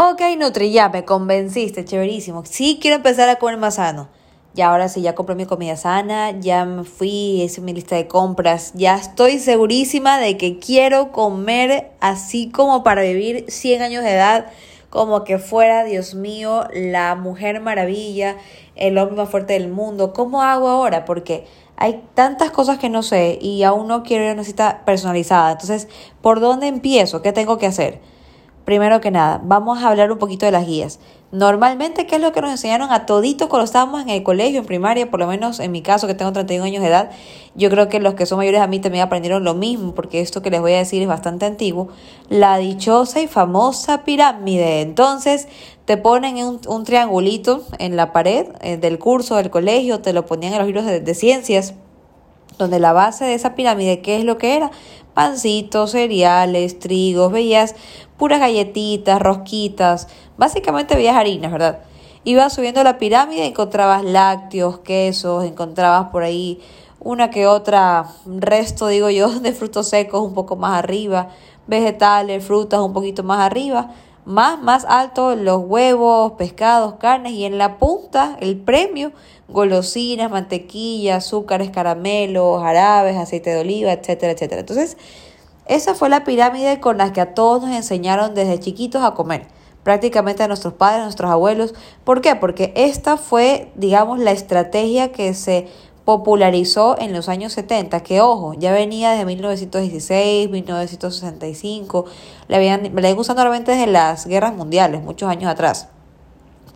Ok, Nutri, ya me convenciste, chéverísimo. Sí quiero empezar a comer más sano. Y ahora sí, ya compré mi comida sana, ya me fui, hice mi lista de compras, ya estoy segurísima de que quiero comer así como para vivir 100 años de edad, como que fuera, Dios mío, la mujer maravilla, el hombre más fuerte del mundo. ¿Cómo hago ahora? Porque hay tantas cosas que no sé y aún no quiero una cita personalizada. Entonces, ¿por dónde empiezo? ¿Qué tengo que hacer? Primero que nada, vamos a hablar un poquito de las guías. Normalmente, ¿qué es lo que nos enseñaron a toditos cuando estábamos en el colegio, en primaria? Por lo menos en mi caso, que tengo 31 años de edad, yo creo que los que son mayores a mí también aprendieron lo mismo, porque esto que les voy a decir es bastante antiguo. La dichosa y famosa pirámide. Entonces, te ponen un, un triangulito en la pared eh, del curso del colegio, te lo ponían en los libros de, de ciencias, donde la base de esa pirámide, ¿qué es lo que era? Pancitos, cereales, trigos, veías puras galletitas, rosquitas, básicamente veías harinas, ¿verdad? Ibas subiendo la pirámide, encontrabas lácteos, quesos, encontrabas por ahí una que otra resto, digo yo, de frutos secos un poco más arriba, vegetales, frutas un poquito más arriba, más, más alto los huevos, pescados, carnes y en la punta el premio, golosinas, mantequilla, azúcares, caramelos, jarabes, aceite de oliva, etcétera, etcétera. Entonces, esa fue la pirámide con la que a todos nos enseñaron desde chiquitos a comer, prácticamente a nuestros padres, a nuestros abuelos. ¿Por qué? Porque esta fue, digamos, la estrategia que se popularizó en los años 70, que ojo, ya venía desde 1916, 1965, la habían, la habían realmente desde las guerras mundiales, muchos años atrás.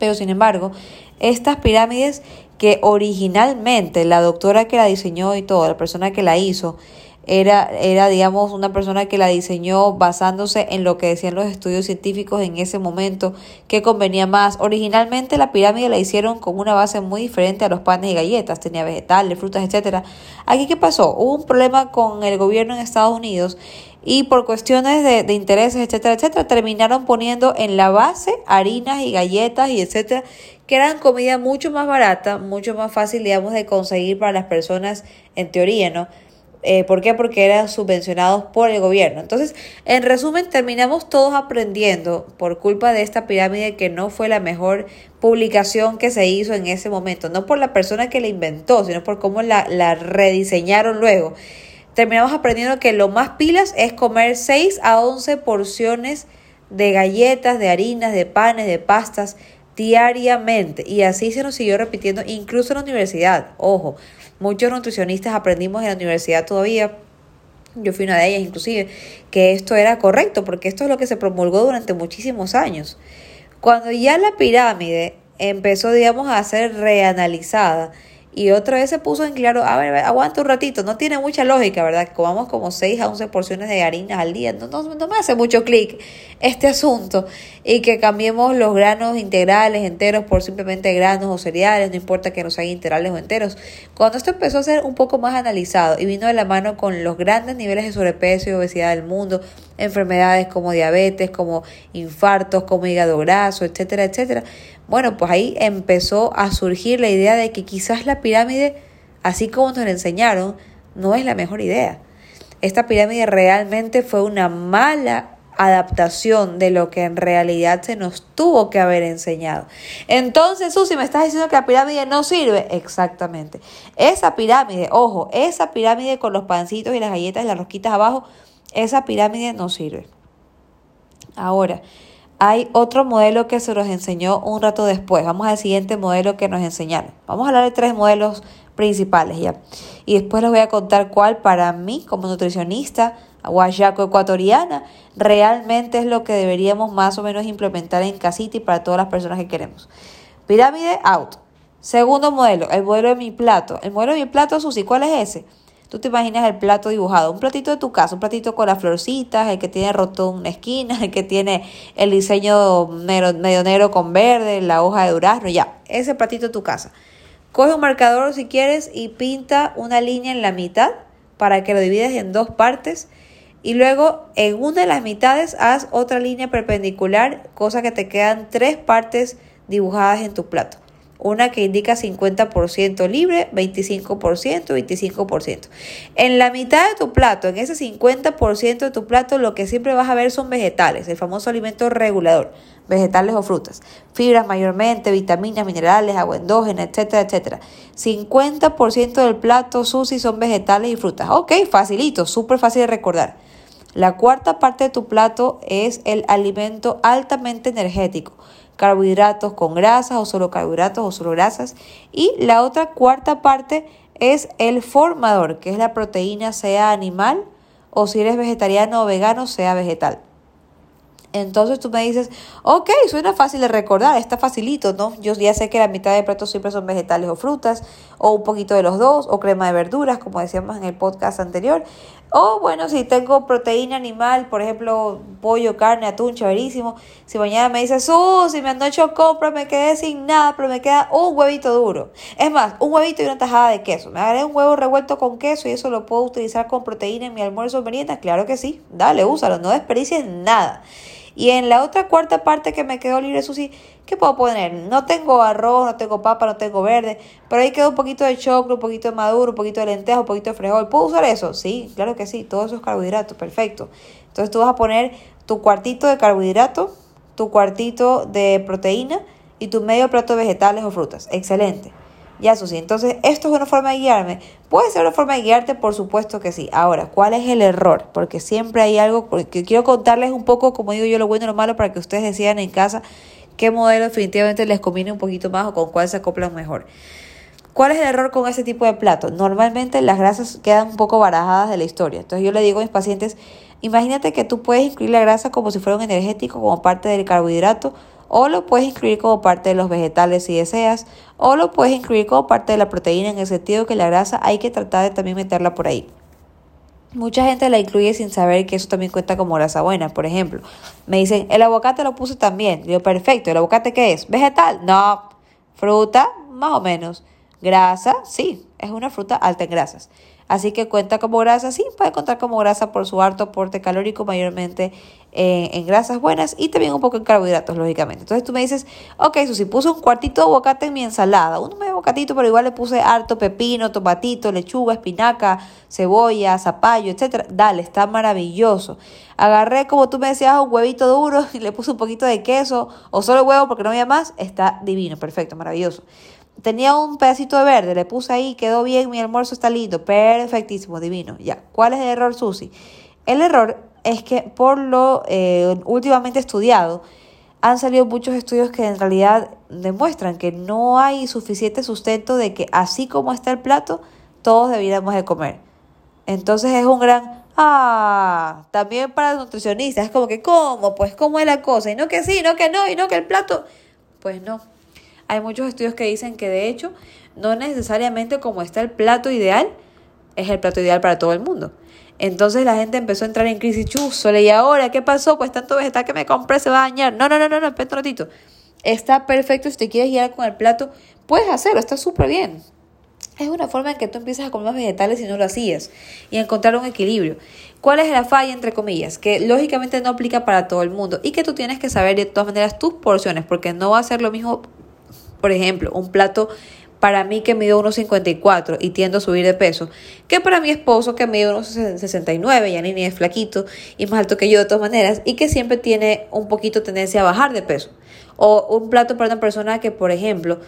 Pero sin embargo, estas pirámides que originalmente la doctora que la diseñó y todo, la persona que la hizo, era, era, digamos, una persona que la diseñó basándose en lo que decían los estudios científicos en ese momento, que convenía más. Originalmente la pirámide la hicieron con una base muy diferente a los panes y galletas, tenía vegetales, frutas, etcétera. Aquí, ¿qué pasó? Hubo un problema con el gobierno en Estados Unidos y por cuestiones de, de intereses, etcétera, etcétera, terminaron poniendo en la base harinas y galletas y etcétera, que eran comida mucho más barata, mucho más fácil, digamos, de conseguir para las personas en teoría, ¿no? Eh, ¿Por qué? Porque eran subvencionados por el gobierno. Entonces, en resumen, terminamos todos aprendiendo por culpa de esta pirámide que no fue la mejor publicación que se hizo en ese momento, no por la persona que la inventó, sino por cómo la, la rediseñaron luego. Terminamos aprendiendo que lo más pilas es comer 6 a 11 porciones de galletas, de harinas, de panes, de pastas diariamente. Y así se nos siguió repitiendo, incluso en la universidad. Ojo, Muchos nutricionistas aprendimos en la universidad todavía yo fui una de ellas inclusive, que esto era correcto, porque esto es lo que se promulgó durante muchísimos años. Cuando ya la pirámide empezó, digamos, a ser reanalizada, y otra vez se puso en claro, a ver, aguanta un ratito, no tiene mucha lógica, ¿verdad? Comamos como 6 a 11 porciones de harinas al día, no, no, no me hace mucho clic este asunto. Y que cambiemos los granos integrales, enteros, por simplemente granos o cereales, no importa que no sean integrales o enteros. Cuando esto empezó a ser un poco más analizado y vino de la mano con los grandes niveles de sobrepeso y obesidad del mundo, enfermedades como diabetes, como infartos, como hígado graso, etcétera, etcétera, bueno, pues ahí empezó a surgir la idea de que quizás la pirámide, así como nos la enseñaron, no es la mejor idea. Esta pirámide realmente fue una mala adaptación de lo que en realidad se nos tuvo que haber enseñado. Entonces, Susi, me estás diciendo que la pirámide no sirve. Exactamente. Esa pirámide, ojo, esa pirámide con los pancitos y las galletas y las rosquitas abajo, esa pirámide no sirve. Ahora, hay otro modelo que se nos enseñó un rato después. Vamos al siguiente modelo que nos enseñaron. Vamos a hablar de tres modelos principales ya. Y después les voy a contar cuál para mí, como nutricionista guayaco ecuatoriana, realmente es lo que deberíamos más o menos implementar en casita y para todas las personas que queremos. Pirámide out. Segundo modelo, el modelo de mi plato. El modelo de mi plato, Susi, ¿cuál es ese? Tú te imaginas el plato dibujado, un platito de tu casa, un platito con las florcitas, el que tiene roto una esquina, el que tiene el diseño medio, negro con verde, la hoja de durazno, ya, ese platito de tu casa. Coge un marcador si quieres y pinta una línea en la mitad para que lo divides en dos partes y luego en una de las mitades haz otra línea perpendicular, cosa que te quedan tres partes dibujadas en tu plato. Una que indica 50% libre, 25%, 25%. En la mitad de tu plato, en ese 50% de tu plato, lo que siempre vas a ver son vegetales, el famoso alimento regulador, vegetales o frutas. Fibras mayormente, vitaminas, minerales, agua endógena, etcétera, etcétera. 50% del plato, Susi, son vegetales y frutas. Ok, facilito, súper fácil de recordar. La cuarta parte de tu plato es el alimento altamente energético carbohidratos con grasas o solo carbohidratos o solo grasas. Y la otra cuarta parte es el formador, que es la proteína, sea animal o si eres vegetariano o vegano, sea vegetal. Entonces tú me dices, ok, suena fácil de recordar, está facilito, ¿no? Yo ya sé que la mitad de platos siempre son vegetales o frutas, o un poquito de los dos, o crema de verduras, como decíamos en el podcast anterior. O bueno, si tengo proteína animal, por ejemplo, pollo, carne, atún, chéverísimo. Si mañana me dices, oh, si me han hecho compras, me quedé sin nada, pero me queda un huevito duro. Es más, un huevito y una tajada de queso. Me haré un huevo revuelto con queso y eso lo puedo utilizar con proteína en mi almuerzo o merienda. Claro que sí, dale, úsalo, no desperdicies nada. Y en la otra cuarta parte que me quedó libre, sí ¿qué puedo poner? No tengo arroz, no tengo papa, no tengo verde, pero ahí quedó un poquito de choclo, un poquito de maduro, un poquito de lenteja, un poquito de frijol. ¿Puedo usar eso? Sí, claro que sí, todos esos carbohidratos, perfecto. Entonces tú vas a poner tu cuartito de carbohidrato, tu cuartito de proteína y tu medio plato de vegetales o frutas. Excelente. Ya, Susi. Entonces, ¿esto es una forma de guiarme? ¿Puede ser una forma de guiarte? Por supuesto que sí. Ahora, ¿cuál es el error? Porque siempre hay algo, porque quiero contarles un poco, como digo yo, lo bueno y lo malo para que ustedes decidan en casa qué modelo definitivamente les conviene un poquito más o con cuál se acoplan mejor. ¿Cuál es el error con ese tipo de plato? Normalmente las grasas quedan un poco barajadas de la historia. Entonces yo le digo a mis pacientes, imagínate que tú puedes incluir la grasa como si fuera un energético, como parte del carbohidrato, o lo puedes incluir como parte de los vegetales si deseas, o lo puedes incluir como parte de la proteína en el sentido que la grasa hay que tratar de también meterla por ahí. Mucha gente la incluye sin saber que eso también cuenta como grasa buena. Por ejemplo, me dicen, el aguacate lo puse también. Digo, perfecto, ¿el aguacate qué es? ¿Vegetal? No. ¿Fruta? Más o menos. ¿Grasa? Sí, es una fruta alta en grasas. Así que cuenta como grasa, sí, puede contar como grasa por su alto aporte calórico, mayormente eh, en grasas buenas y también un poco en carbohidratos, lógicamente. Entonces tú me dices, ok, eso si puse un cuartito de aguacate en mi ensalada, un medio bocatito, pero igual le puse harto pepino, tomatito, lechuga, espinaca, cebolla, zapallo, etcétera. Dale, está maravilloso. Agarré, como tú me decías, un huevito duro y le puse un poquito de queso o solo huevo porque no había más. Está divino, perfecto, maravilloso. Tenía un pedacito de verde, le puse ahí, quedó bien, mi almuerzo está lindo, perfectísimo, divino. Ya, ¿cuál es el error, Susi? El error es que por lo eh, últimamente estudiado, han salido muchos estudios que en realidad demuestran que no hay suficiente sustento de que así como está el plato, todos debiéramos de comer. Entonces es un gran, ah, también para los nutricionistas, es como que, ¿cómo? Pues, ¿cómo es la cosa? Y no que sí, no que no, y no que el plato, pues no. Hay muchos estudios que dicen que de hecho no necesariamente como está el plato ideal, es el plato ideal para todo el mundo. Entonces la gente empezó a entrar en crisis, chusole, ¿y ahora qué pasó? Pues tanto vegetal que me compré se va a dañar. No, no, no, no, no, espera un ratito. Está perfecto, si te quieres guiar con el plato, puedes hacerlo, está súper bien. Es una forma en que tú empiezas a comer más vegetales si no lo hacías y encontrar un equilibrio. ¿Cuál es la falla, entre comillas? Que lógicamente no aplica para todo el mundo y que tú tienes que saber de todas maneras tus porciones, porque no va a ser lo mismo por ejemplo, un plato para mí que mide 1,54 y tiendo a subir de peso, que para mi esposo que mide 1,69, ya ni es flaquito y más alto que yo de todas maneras, y que siempre tiene un poquito tendencia a bajar de peso. O un plato para una persona que, por ejemplo,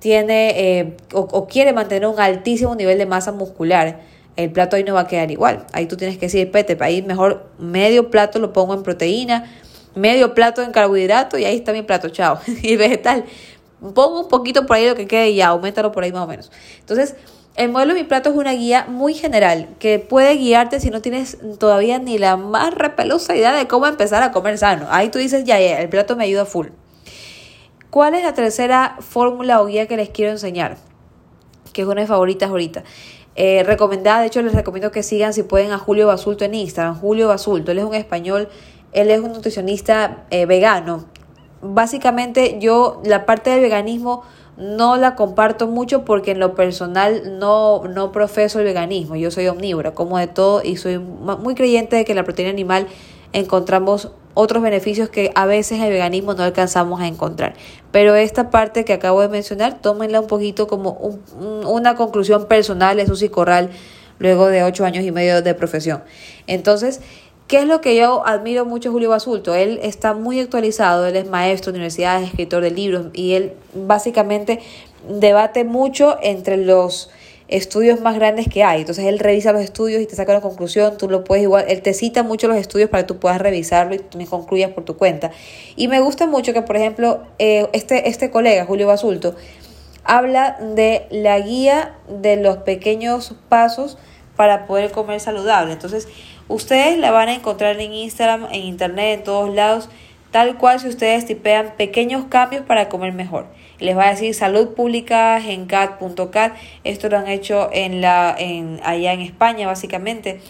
tiene eh, o, quiere mantener un altísimo nivel de masa muscular. El plato ahí no va a quedar igual. Ahí tú tienes que decir, pete, ahí mejor medio plato lo pongo en proteína, medio plato en carbohidrato y ahí está mi plato, chao. y vegetal pongo un poquito por ahí lo que quede y ya, aumentalo por ahí más o menos. Entonces, el modelo de mi plato es una guía muy general que puede guiarte si no tienes todavía ni la más repelosa idea de cómo empezar a comer sano. Ahí tú dices, ya, ya, el plato me ayuda full. ¿Cuál es la tercera fórmula o guía que les quiero enseñar? Que es una de favoritas ahorita. Eh, recomendada, de hecho les recomiendo que sigan si pueden a Julio Basulto en Instagram. Julio Basulto, él es un español, él es un nutricionista eh, vegano básicamente yo la parte del veganismo no la comparto mucho porque en lo personal no, no profeso el veganismo, yo soy omnívora, como de todo y soy muy creyente de que la proteína animal encontramos otros beneficios que a veces en el veganismo no alcanzamos a encontrar. Pero esta parte que acabo de mencionar, tómenla un poquito como una conclusión personal de Susi Corral luego de ocho años y medio de profesión. Entonces, ¿Qué es lo que yo admiro mucho a Julio Basulto? Él está muy actualizado, él es maestro de universidades, escritor de libros y él básicamente debate mucho entre los estudios más grandes que hay. Entonces él revisa los estudios y te saca una conclusión, tú lo puedes igual, él te cita mucho los estudios para que tú puedas revisarlo y me concluyas por tu cuenta. Y me gusta mucho que, por ejemplo, eh, este, este colega, Julio Basulto, habla de la guía de los pequeños pasos para poder comer saludable. Entonces, ustedes la van a encontrar en Instagram, en internet, en todos lados, tal cual si ustedes tipean pequeños cambios para comer mejor les va a decir salud pública en cat.cat. Esto lo han hecho en la, en, allá en España, básicamente,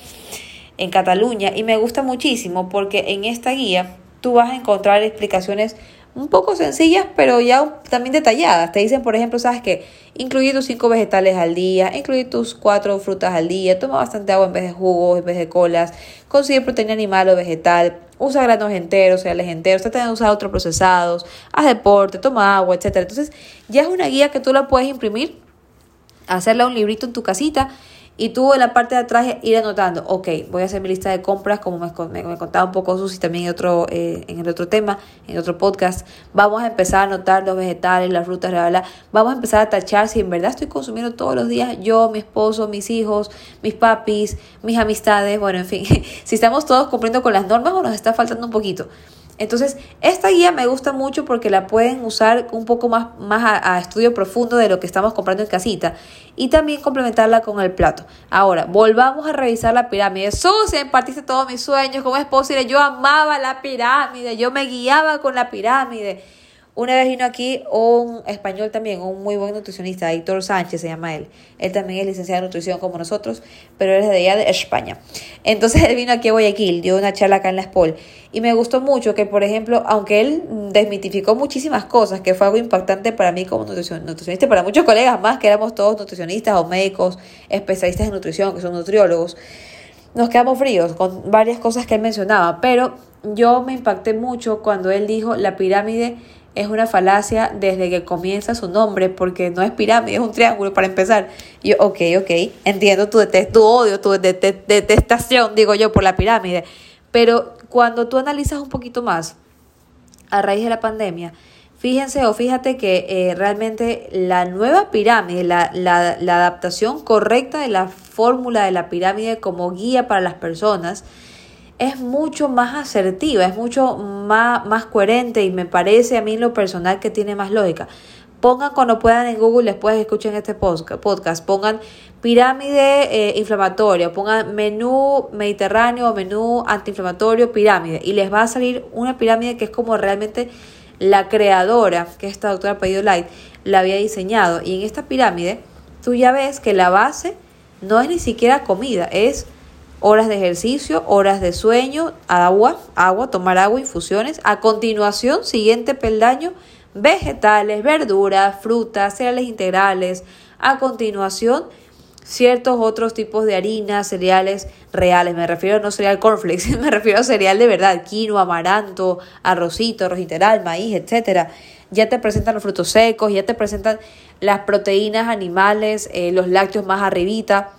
en Cataluña. Y me gusta muchísimo porque en esta guía tú vas a encontrar explicaciones un poco sencillas, pero ya también detalladas. Te dicen, por ejemplo, sabes que incluir tus cinco vegetales al día, incluir tus cuatro frutas al día, toma bastante agua en vez de jugos, en vez de colas, consigue proteína animal o vegetal, usa granos enteros, cereales enteros, trata de usar otros procesados, haz deporte, toma agua, etc. Entonces, ya es una guía que tú la puedes imprimir, hacerla un librito en tu casita y tú en la parte de atrás ir anotando, ok, voy a hacer mi lista de compras, como me, me, contaba un poco Susi también en, otro, eh, en el otro tema, en otro podcast. Vamos a empezar a anotar los vegetales, las frutas, bla, bla, Vamos a empezar a tachar si en verdad estoy consumiendo todos los días yo, mi esposo, mis hijos, mis papis, mis amistades, bueno, en fin, si estamos todos cumpliendo con las normas o nos está faltando un poquito. Entonces, esta guía me gusta mucho porque la pueden usar un poco más, más a, estudio profundo de lo que estamos comprando en casita y también complementarla con el plato. Ahora, volvamos a revisar la pirámide. Susi, partiste todos mis sueños, ¿cómo es posible? Yo amaba la pirámide, yo me guiaba con la pirámide. Una vez vino aquí un español también, un muy buen nutricionista, Héctor Sánchez se llama él. Él también es licenciado en nutrición como nosotros, pero él es de allá de España. Entonces él vino aquí a Guayaquil, dio una charla acá en la SPOL. Y me gustó mucho que, por ejemplo, aunque él desmitificó muchísimas cosas, que fue algo impactante para mí como nutricionista para muchos colegas más, que éramos todos nutricionistas o médicos, especialistas en nutrición, que son nutriólogos, nos quedamos fríos con varias cosas que él mencionaba. Pero yo me impacté mucho cuando él dijo la pirámide es una falacia desde que comienza su nombre, porque no es pirámide, es un triángulo para empezar. Yo, ok, ok, entiendo tu, tu odio, tu detestación, digo yo, por la pirámide. Pero cuando tú analizas un poquito más, a raíz de la pandemia, fíjense o fíjate que eh, realmente la nueva pirámide, la, la, la adaptación correcta de la fórmula de la pirámide como guía para las personas, es mucho más asertiva, es mucho más, más coherente y me parece a mí lo personal que tiene más lógica. Pongan cuando puedan en Google, después escuchen este podcast, pongan pirámide eh, inflamatoria, pongan menú mediterráneo, menú antiinflamatorio, pirámide, y les va a salir una pirámide que es como realmente la creadora, que esta doctora Pedido Light, la había diseñado. Y en esta pirámide, tú ya ves que la base no es ni siquiera comida, es horas de ejercicio, horas de sueño, agua, agua, tomar agua, infusiones. A continuación, siguiente peldaño, vegetales, verduras, frutas, cereales integrales. A continuación, ciertos otros tipos de harinas, cereales reales. Me refiero no cereal cornflakes, me refiero a cereal de verdad, quinoa, amaranto, arrocito, arroz integral, maíz, etcétera. Ya te presentan los frutos secos, ya te presentan las proteínas animales, eh, los lácteos más arribita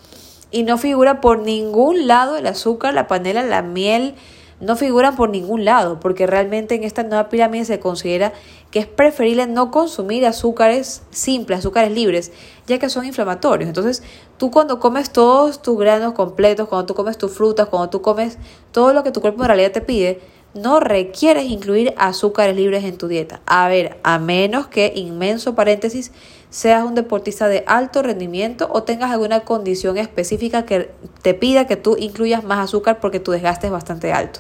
y no figura por ningún lado el azúcar, la panela, la miel, no figuran por ningún lado, porque realmente en esta nueva pirámide se considera que es preferible no consumir azúcares simples, azúcares libres, ya que son inflamatorios. Entonces, tú cuando comes todos tus granos completos, cuando tú comes tus frutas, cuando tú comes todo lo que tu cuerpo en realidad te pide, no requieres incluir azúcares libres en tu dieta. A ver, a menos que, inmenso paréntesis, seas un deportista de alto rendimiento o tengas alguna condición específica que te pida que tú incluyas más azúcar porque tu desgaste es bastante alto.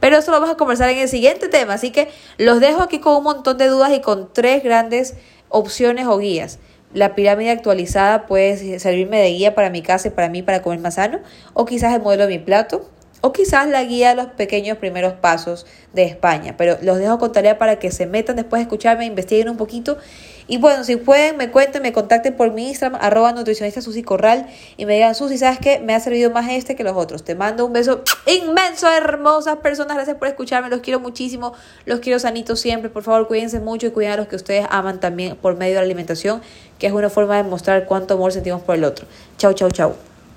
Pero eso lo vamos a conversar en el siguiente tema, así que los dejo aquí con un montón de dudas y con tres grandes opciones o guías. La pirámide actualizada puede servirme de guía para mi casa y para mí para comer más sano, o quizás el modelo de mi plato, o quizás la guía de los pequeños primeros pasos de España. Pero los dejo con tarea para que se metan después de escucharme, investiguen un poquito. Y bueno, si pueden, me cuenten, me contacten por mi Instagram, arroba nutricionista Susi Corral, y me digan, Susi, ¿sabes qué? Me ha servido más este que los otros. Te mando un beso inmenso, hermosas personas. Gracias por escucharme, los quiero muchísimo, los quiero sanitos siempre. Por favor, cuídense mucho y cuiden a los que ustedes aman también por medio de la alimentación, que es una forma de mostrar cuánto amor sentimos por el otro. Chau, chau, chau.